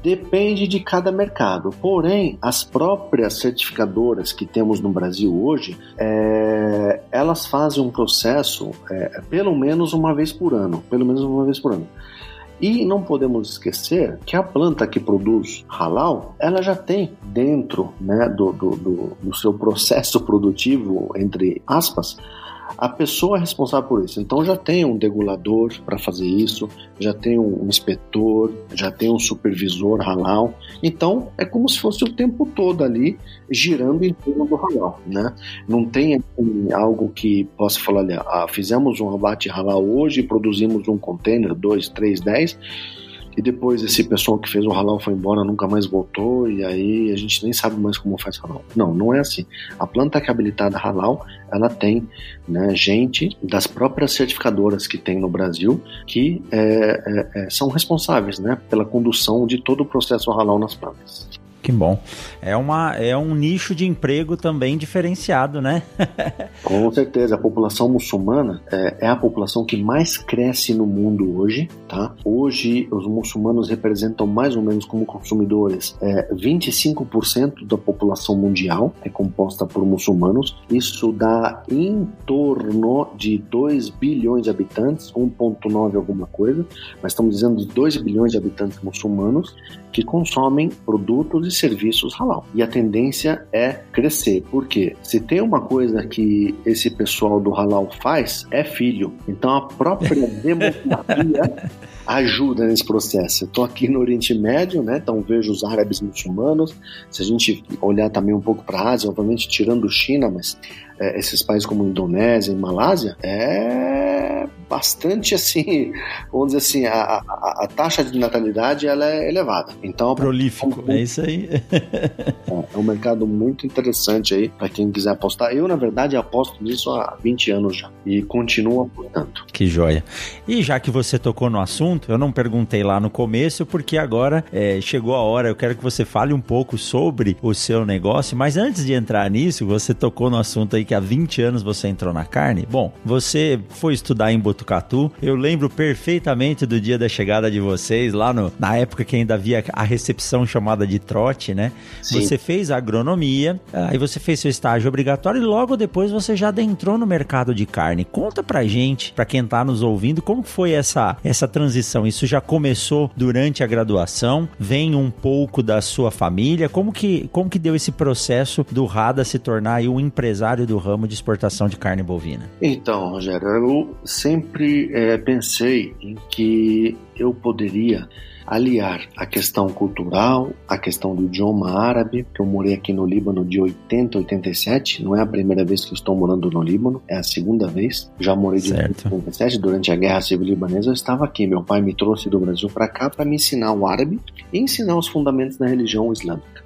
depende de cada mercado. Porém, as próprias certificadoras que temos no Brasil hoje, é, elas fazem um processo é, pelo menos uma vez por ano. Pelo menos uma vez por ano. E não podemos esquecer que a planta que produz halal, ela já tem dentro né, do, do, do, do seu processo produtivo, entre aspas, a pessoa é responsável por isso. Então já tem um degulador para fazer isso, já tem um inspetor, já tem um supervisor halal. Então é como se fosse o tempo todo ali girando em torno do halal, né? Não tem assim, algo que possa falar, ali, ah, fizemos um abate halal hoje, produzimos um container, dois, três, dez e depois esse pessoal que fez o halal foi embora, nunca mais voltou, e aí a gente nem sabe mais como faz halal. Não, não é assim. A planta que é habilitada halal, ela tem né, gente das próprias certificadoras que tem no Brasil que é, é, é são responsáveis né, pela condução de todo o processo halal nas plantas. Que bom. É, uma, é um nicho de emprego também diferenciado, né? Com certeza. A população muçulmana é, é, a população que mais cresce no mundo hoje, tá? Hoje, os muçulmanos representam mais ou menos como consumidores é, 25% da população mundial, é composta por muçulmanos. Isso dá em torno de 2 bilhões de habitantes, 1,9 alguma coisa, mas estamos dizendo de 2 bilhões de habitantes muçulmanos que consomem produtos e serviços halal. E a tendência é crescer, porque se tem uma coisa que esse pessoal do halal faz, é filho. Então a própria demografia ajuda nesse processo. Eu estou aqui no Oriente Médio, né? Então vejo os árabes muçulmanos. Se a gente olhar também um pouco para a Ásia, obviamente tirando China, mas é, esses países como Indonésia e Malásia, é bastante assim, vamos dizer assim, a, a, a taxa de natalidade ela é elevada. Então, prolífico, é, um, é isso aí. é, é um mercado muito interessante aí para quem quiser apostar. Eu, na verdade, aposto nisso há 20 anos já e continuo apostando. Que joia. E já que você tocou no assunto, eu não perguntei lá no começo, porque agora é, chegou a hora, eu quero que você fale um pouco sobre o seu negócio, mas antes de entrar nisso, você tocou no assunto aí que há 20 anos você entrou na carne. Bom, você foi estudar em Botucatu. Eu lembro perfeitamente do dia da chegada de vocês, lá no, na época que ainda havia a recepção chamada de trote, né? Sim. Você fez agronomia, aí você fez seu estágio obrigatório e logo depois você já adentrou no mercado de carne. Conta pra gente, pra quem tá nos ouvindo, como foi essa, essa transição? Isso já começou durante a graduação? Vem um pouco da sua família? Como que, como que deu esse processo do Rada se tornar aí um empresário do ramo de exportação de carne bovina? Então, Rogério, eu sempre é, pensei em que eu poderia aliar a questão cultural, a questão do idioma árabe, que eu morei aqui no Líbano de 80 a 87, não é a primeira vez que eu estou morando no Líbano, é a segunda vez. Já morei de certo. 87, durante a Guerra Civil Libanesa eu estava aqui. Meu pai me trouxe do Brasil para cá para me ensinar o árabe e ensinar os fundamentos da religião islâmica.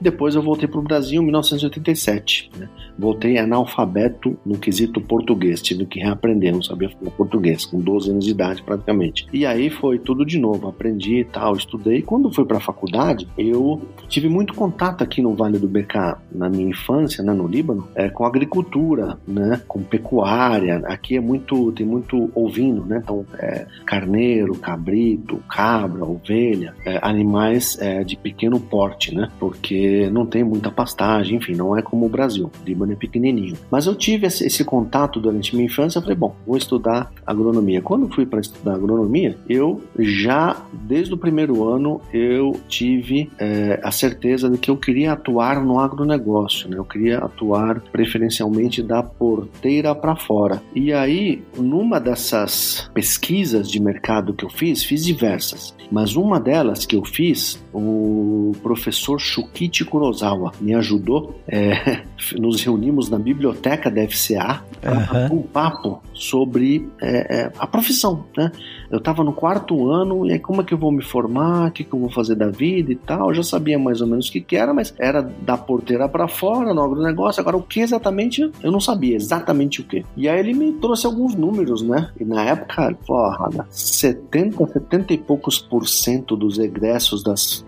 Depois eu voltei para o Brasil em 1987. Né? Voltei analfabeto no quesito português, tive que reaprender, não sabia falar português, com 12 anos de idade praticamente. E aí foi tudo de novo, aprendi tal, estudei. Quando fui para a faculdade, eu tive muito contato aqui no Vale do Becá, na minha infância, né, no Líbano, é, com agricultura, né, com pecuária. Aqui é muito, tem muito ovino, né? Então, é, carneiro, cabrito, cabra, ovelha, é, animais é, de pequeno porte, né? porque não tem muita pastagem, enfim, não é como o Brasil. O Líbano é pequenininho. Mas eu tive esse, esse contato durante minha infância, falei, bom, vou estudar agronomia. Quando fui para estudar agronomia, eu já, desde o primeiro ano, eu tive é, a certeza de que eu queria atuar no agronegócio, né? Eu queria atuar preferencialmente da porteira para fora. E aí, numa dessas pesquisas de mercado que eu fiz, fiz diversas, mas uma delas que eu fiz, o professor Shukichi Kurosawa me ajudou. É, nos reunimos na biblioteca da FCA para uhum. um papo sobre é, é, a profissão, né? Eu estava no quarto ano e aí como é que eu vou me formar, o que, que eu vou fazer da vida e tal. Eu já sabia mais ou menos o que, que era, mas era da porteira para fora no agronegócio. Agora, o que exatamente, eu não sabia exatamente o que. E aí ele me trouxe alguns números, né? E na época, porra, 70, 70 e poucos por cento dos egressos das,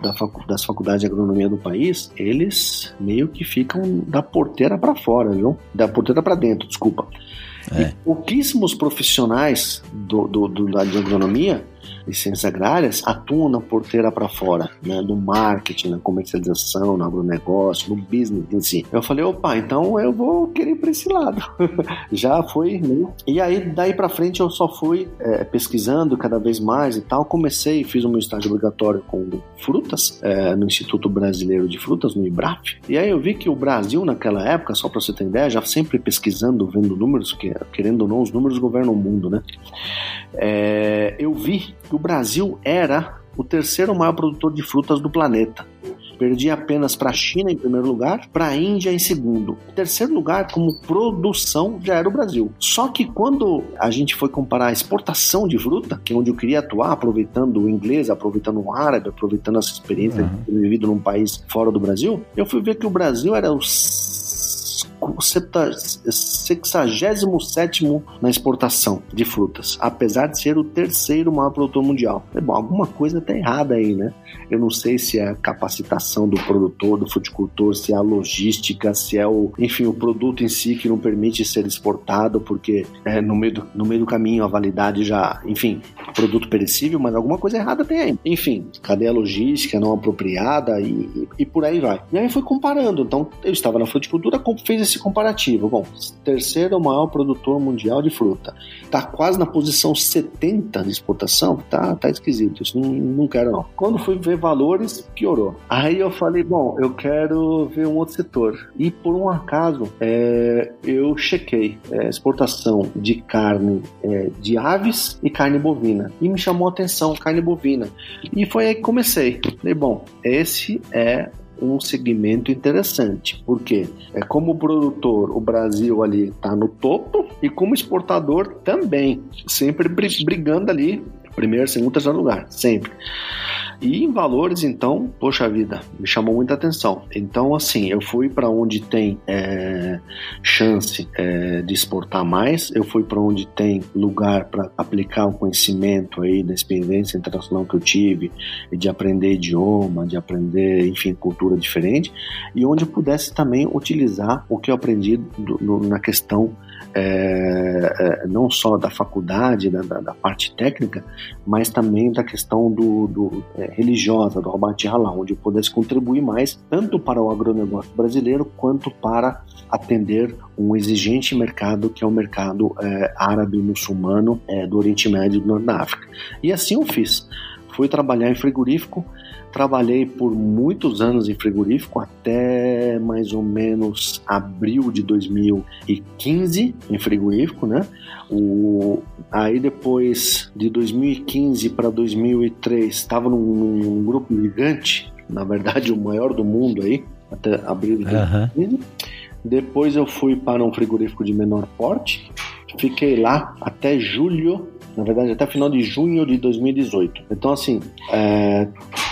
das faculdades de agronomia do país, eles meio que ficam da porteira para fora, viu? Da porteira para dentro, desculpa. É. E pouquíssimos profissionais do, do, do, da agronomia ciências agrárias atuam na porteira para fora, né? No marketing, na comercialização, no agronegócio, no business em si. Eu falei, opa, então eu vou querer ir para esse lado. Já foi, né? E aí, daí para frente, eu só fui é, pesquisando cada vez mais e tal. Comecei, fiz meu estágio obrigatório com frutas é, no Instituto Brasileiro de Frutas, no IBRAF. E aí eu vi que o Brasil, naquela época, só para você ter ideia, já sempre pesquisando, vendo números, que, querendo ou não, os números governam o mundo, né? É, eu vi que o Brasil era o terceiro maior produtor de frutas do planeta. Perdia apenas para a China em primeiro lugar, para a Índia em segundo. Em terceiro lugar, como produção, já era o Brasil. Só que quando a gente foi comparar a exportação de fruta, que é onde eu queria atuar, aproveitando o inglês, aproveitando o árabe, aproveitando essa experiência uhum. de ter vivido num país fora do Brasil, eu fui ver que o Brasil era o 67 na exportação de frutas, apesar de ser o terceiro maior produtor mundial. É bom, alguma coisa está errada aí, né? Eu não sei se é a capacitação do produtor, do fruticultor, se é a logística, se é o, enfim, o produto em si que não permite ser exportado, porque é, no, meio do, no meio do caminho a validade já, enfim, produto perecível, mas alguma coisa errada tem aí. Enfim, cadeia logística não apropriada e, e, e por aí vai. E aí foi comparando. Então, eu estava na fruticultura, fez esse comparativo. Bom, terceiro maior produtor mundial de fruta. Tá quase na posição 70 de exportação. Tá, tá esquisito. Isso não, não quero, não. Quando fui ver valores, piorou. Aí eu falei, bom, eu quero ver um outro setor. E por um acaso, é, eu chequei é, exportação de carne é, de aves e carne bovina. E me chamou a atenção carne bovina. E foi aí que comecei. Falei, bom, esse é um segmento interessante, porque é como produtor o Brasil ali está no topo e como exportador também, sempre brigando ali primeiro, segundo, terceiro lugar, sempre. E em valores, então, poxa vida, me chamou muita atenção. Então, assim, eu fui para onde tem é, chance é, de exportar mais, eu fui para onde tem lugar para aplicar o conhecimento aí da experiência internacional que eu tive, de aprender idioma, de aprender, enfim, cultura diferente, e onde eu pudesse também utilizar o que eu aprendi do, no, na questão é, é, não só da faculdade, da, da, da, parte técnica, mas também da questão do, do é, religiosa, do Rabat Halal, onde eu pudesse contribuir mais, tanto para o agronegócio brasileiro, quanto para atender um exigente mercado que é o mercado é, árabe-muçulmano é, do Oriente Médio e do Norte da África. E assim eu fiz. Fui trabalhar em frigorífico, Trabalhei por muitos anos em frigorífico, até mais ou menos abril de 2015 em frigorífico, né? O, aí depois de 2015 para 2003 estava num, num, grupo gigante, na verdade o maior do mundo aí, até abril de 2015. Uhum. Depois eu fui para um frigorífico de menor porte, fiquei lá até julho na verdade até final de junho de 2018. Então, assim, é,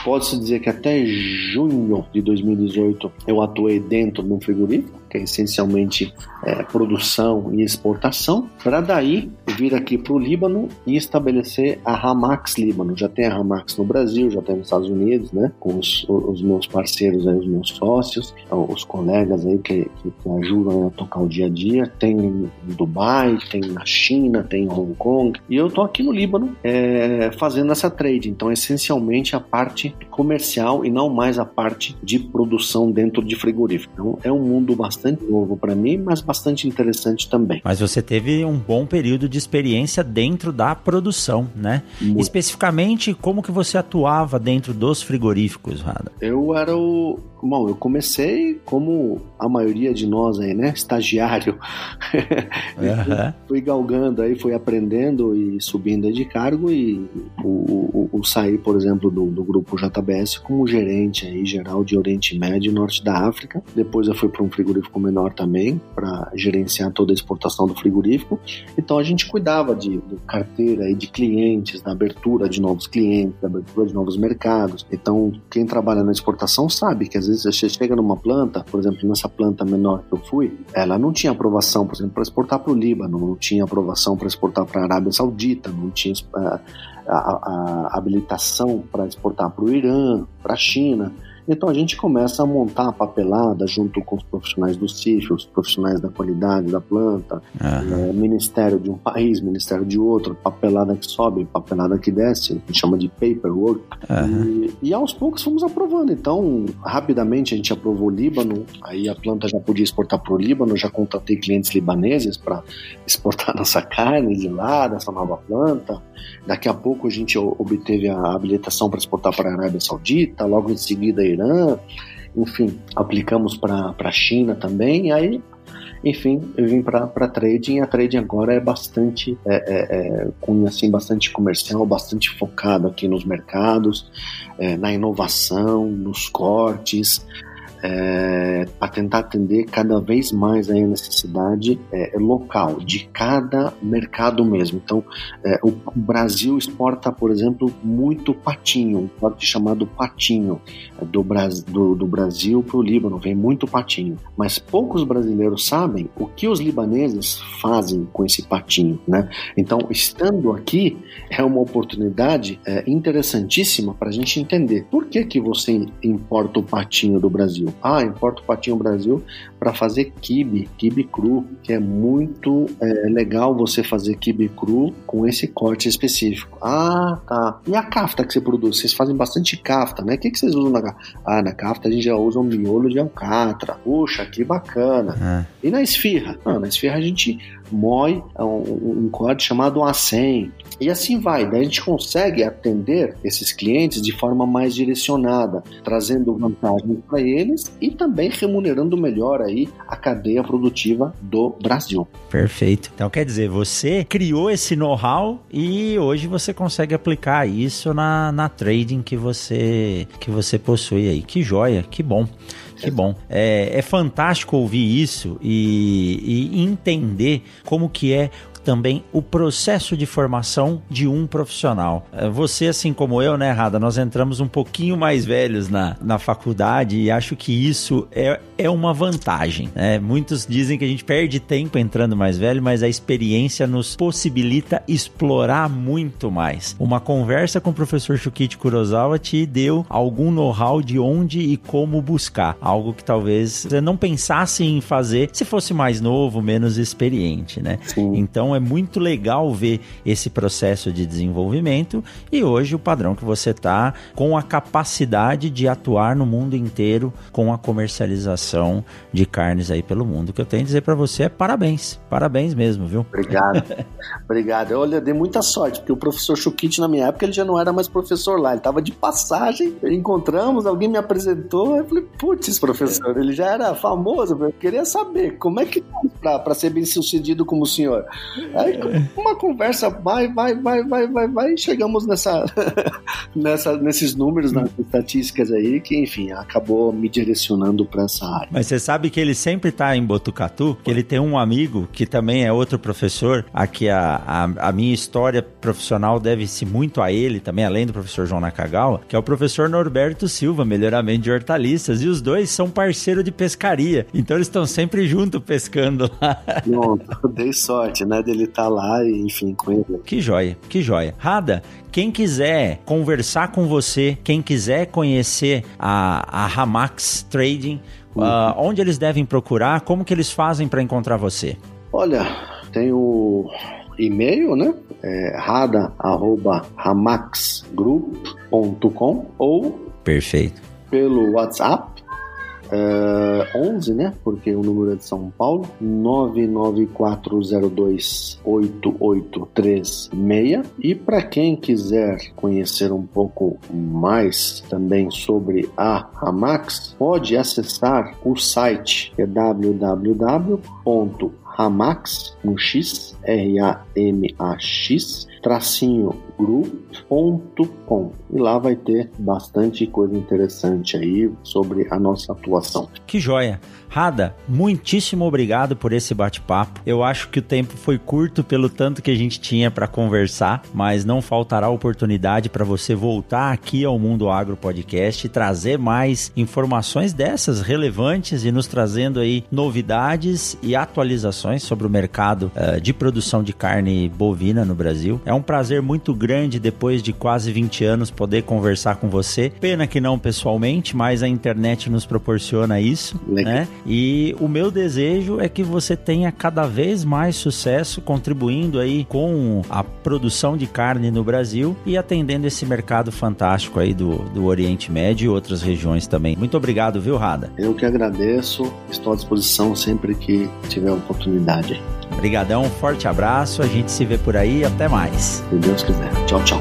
pode-se dizer que até junho de 2018 eu atuei dentro de um frigorífico que é essencialmente é, produção e exportação, para daí vir aqui para o Líbano e estabelecer a Ramax Líbano. Já tem a Ramax no Brasil, já tem nos Estados Unidos, né? Com os, os meus parceiros aí, os meus sócios, os colegas aí que, que, ajudam a tocar o dia a dia. Tem em Dubai, tem na China, tem em Hong Kong. E eu tô aqui no Líbano é, fazendo essa trade. Então, essencialmente a parte comercial e não mais a parte de produção dentro de frigorífico. Então, é um mundo bastante bastante novo para mim, mas bastante interessante também. Mas você teve um bom período de experiência dentro da produção, né? Muito. Especificamente, como que você atuava dentro dos frigoríficos, Rada? Eu era o Bom, eu comecei como a maioria de nós aí, né? Estagiário. Uhum. fui galgando aí, fui aprendendo e subindo de cargo e o, o, o saí, por exemplo, do, do, grupo JBS como gerente aí geral de Oriente Médio e Norte da África. Depois eu fui para um frigorífico menor também para gerenciar toda a exportação do frigorífico. Então a gente cuidava de, de carteira aí de clientes, da abertura de novos clientes, da abertura de novos mercados. Então quem trabalha na exportação sabe que às vezes você chega numa planta, por exemplo, nessa planta menor que eu fui, ela não tinha aprovação, por exemplo, para exportar para o Líbano, não tinha aprovação para exportar para a Arábia Saudita, não tinha a, a, a habilitação para exportar para o Irã, para a China. Então a gente começa a montar a papelada junto com os profissionais do CIF, os profissionais da qualidade da planta, uhum. é, ministério de um país, ministério de outro, papelada que sobe, papelada que desce, a gente chama de paperwork. Uhum. E, e, aos poucos fomos aprovando. Então, rapidamente a gente aprovou o Líbano, aí a planta já podia exportar para o Líbano, já contatei clientes libaneses para exportar nossa carne de lá, dessa nova planta. Daqui a pouco a gente obteve a habilitação para exportar para a Arábia Saudita, logo em seguida Irã, enfim, aplicamos para a China também, aí enfim, eu vim para trading. A trading agora é bastante, é, é, é, com assim, bastante comercial, bastante focado aqui nos mercados, é, na inovação, nos cortes, é, tentar atender cada vez mais a necessidade é, local de cada mercado mesmo. Então, é, o Brasil exporta, por exemplo, muito patinho, um corte chamado patinho é, do, do, do Brasil para o Líbano, vem muito patinho. Mas poucos brasileiros sabem o que os libaneses fazem com esse patinho, né? Então, estando aqui é uma oportunidade é, interessantíssima para a gente entender por que que você importa o patinho do Brasil Brasil. Ah, importa o patinho Brasil para fazer kibe, kibe cru, que é muito é, legal você fazer kibe cru com esse corte específico. Ah, tá. E a kafta que você produz? Vocês fazem bastante kafta, né? O que, que vocês usam na kafta? Ah, na kafta a gente já usa um miolo de alcatra. Puxa, que bacana. É. E na esfirra? Ah, na esfirra a gente moe um, um corte chamado acém. E assim vai, daí a gente consegue atender esses clientes de forma mais direcionada, trazendo vantagens para eles e também remunerando melhor aí a cadeia produtiva do Brasil. Perfeito. Então quer dizer, você criou esse know-how e hoje você consegue aplicar isso na, na trading que você que você possui aí. Que joia, que bom. Que bom. É, é fantástico ouvir isso e, e entender como que é também o processo de formação de um profissional. É, você, assim como eu, né, Rada, nós entramos um pouquinho mais velhos na, na faculdade e acho que isso é, é uma vantagem. Né? Muitos dizem que a gente perde tempo entrando mais velho, mas a experiência nos possibilita explorar muito mais. Uma conversa com o professor Shukichi Kurosawa te deu algum know-how de onde e como buscar. Algo que talvez você não pensasse em fazer se fosse mais novo, menos experiente, né? Sim. Então é muito legal ver esse processo de desenvolvimento e hoje o padrão que você está com a capacidade de atuar no mundo inteiro com a comercialização de carnes aí pelo mundo. O que eu tenho a dizer para você é parabéns, parabéns mesmo, viu? Obrigado, obrigado. Olha, dei muita sorte, porque o professor Chukit na minha época ele já não era mais professor lá, ele estava de passagem, encontramos, alguém me apresentou, eu falei, putz, professor, ele já era famoso, eu queria saber como é que para ser bem sucedido como o senhor. Aí uma conversa vai, vai, vai, vai, vai, vai, chegamos nessa, nessa, nesses números, nas estatísticas aí, que enfim, acabou me direcionando para essa área. Mas você sabe que ele sempre tá em Botucatu, que ele tem um amigo que também é outro professor, aqui a, a, a minha história profissional deve-se muito a ele também, além do professor João Nakagawa, que é o professor Norberto Silva, melhoramento de hortaliças, e os dois são parceiro de pescaria, então eles estão sempre junto pescando. Pronto, dei sorte, né, dele ele tá lá e, enfim, com ele. Que joia, que joia. Rada, quem quiser conversar com você, quem quiser conhecer a, a Ramax Trading, uhum. uh, onde eles devem procurar, como que eles fazem para encontrar você? Olha, tem o e-mail, né? É rada@ramaxgroup.com ou Perfeito. Pelo WhatsApp Uh, 11, né? Porque o número é de São Paulo. 994028836. E para quem quiser conhecer um pouco mais também sobre a Ramax, pode acessar o site é tracinho group.com e lá vai ter bastante coisa interessante aí sobre a nossa atuação. Que joia! Rada, muitíssimo obrigado por esse bate-papo. Eu acho que o tempo foi curto pelo tanto que a gente tinha para conversar, mas não faltará oportunidade para você voltar aqui ao Mundo Agro Podcast e trazer mais informações dessas relevantes e nos trazendo aí novidades e atualizações sobre o mercado uh, de produção de carne bovina no Brasil. É um prazer muito grande depois de quase 20 anos poder conversar com você. Pena que não pessoalmente, mas a internet nos proporciona isso, Legal. né? E o meu desejo é que você tenha cada vez mais sucesso contribuindo aí com a produção de carne no Brasil e atendendo esse mercado fantástico aí do, do Oriente Médio e outras regiões também. Muito obrigado, viu, Rada? Eu que agradeço, estou à disposição sempre que tiver oportunidade. Obrigadão, um forte abraço, a gente se vê por aí, até mais. Se Deus quiser. Tchau, tchau.